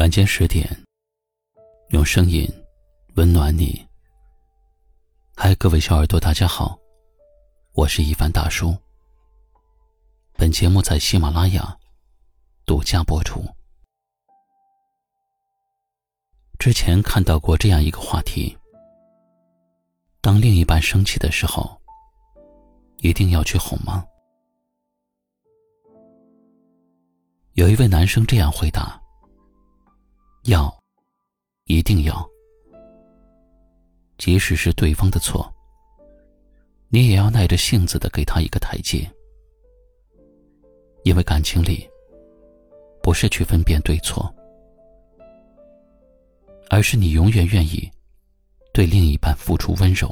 晚间十点，用声音温暖你。嗨，各位小耳朵，大家好，我是一凡大叔。本节目在喜马拉雅独家播出。之前看到过这样一个话题：当另一半生气的时候，一定要去哄吗？有一位男生这样回答。要，一定要。即使是对方的错，你也要耐着性子的给他一个台阶。因为感情里，不是去分辨对错，而是你永远愿意对另一半付出温柔。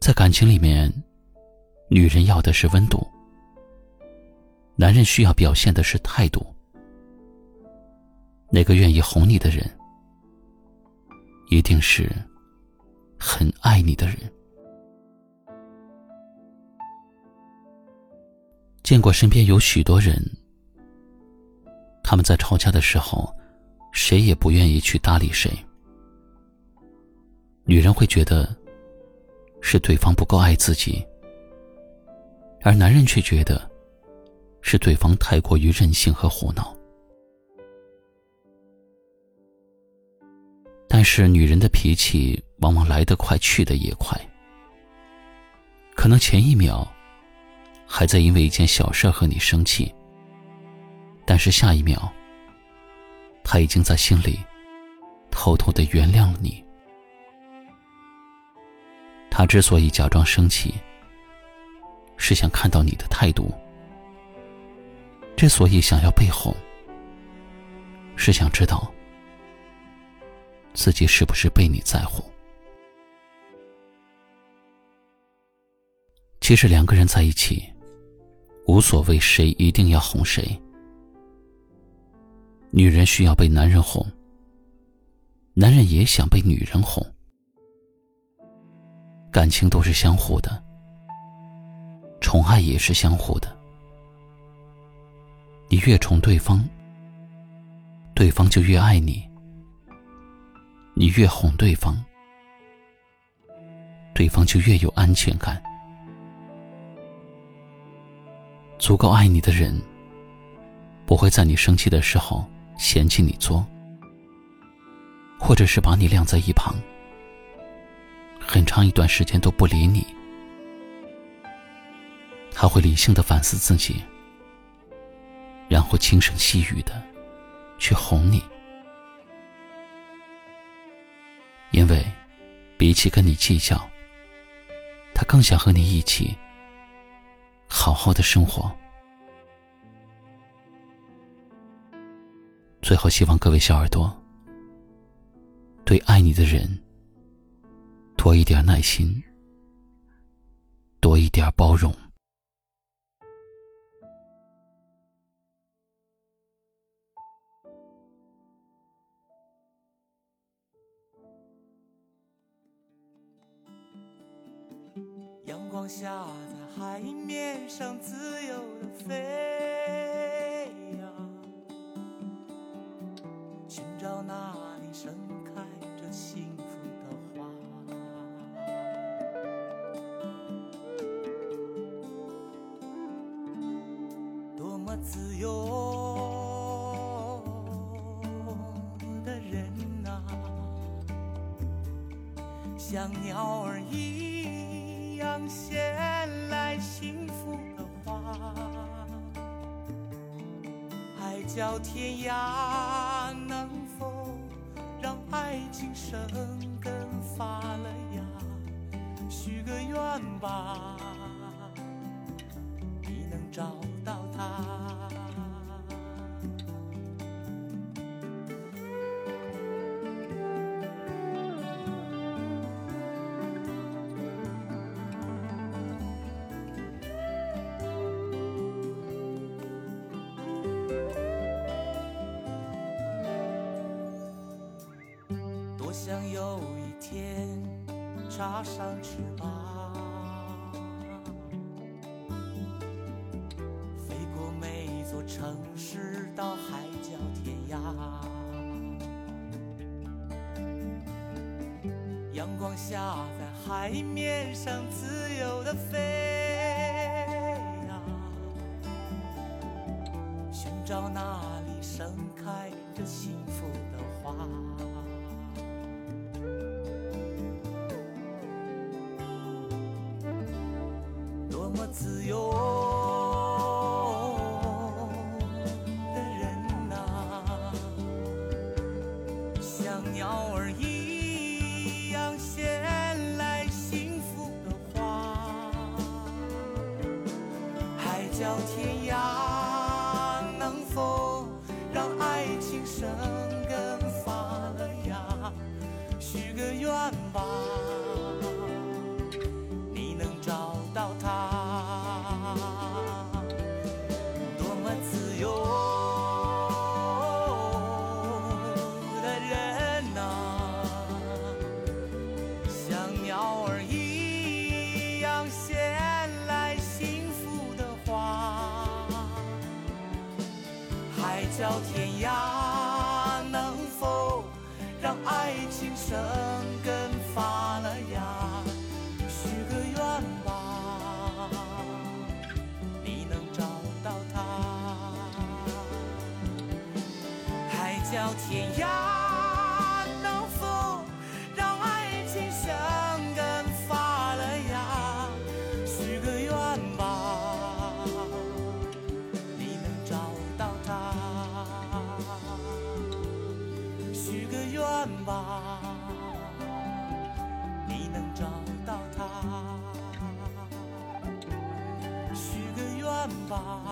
在感情里面，女人要的是温度，男人需要表现的是态度。那个愿意哄你的人，一定是很爱你的人。见过身边有许多人，他们在吵架的时候，谁也不愿意去搭理谁。女人会觉得是对方不够爱自己，而男人却觉得是对方太过于任性和胡闹。但是女人的脾气往往来得快，去得也快。可能前一秒还在因为一件小事和你生气，但是下一秒，他已经在心里偷偷的原谅了你。他之所以假装生气，是想看到你的态度；之所以想要被哄，是想知道。自己是不是被你在乎？其实两个人在一起，无所谓谁一定要哄谁。女人需要被男人哄，男人也想被女人哄。感情都是相互的，宠爱也是相互的。你越宠对方，对方就越爱你。你越哄对方，对方就越有安全感。足够爱你的人，不会在你生气的时候嫌弃你作，或者是把你晾在一旁，很长一段时间都不理你。他会理性的反思自己，然后轻声细语的去哄你。起跟你计较，他更想和你一起好好的生活。最后，希望各位小耳朵对爱你的人多一点耐心，多一点包容。在海面上自由的飞呀，寻找那里盛开着幸福的花。多么自由的人啊，像鸟儿一。样衔来角天涯，能否让爱情生根发了芽？许个愿吧，你能找想有一天插上翅膀，飞过每一座城市，到海角。天涯。阳光下，在海面上自由的飞呀，寻找那里生多么自由的人呐、像鸟儿一样衔来幸福的花。海角天涯，能否海角天涯，能否让爱情生根发了芽？许个愿吧，你能找到他。海角天涯，吧，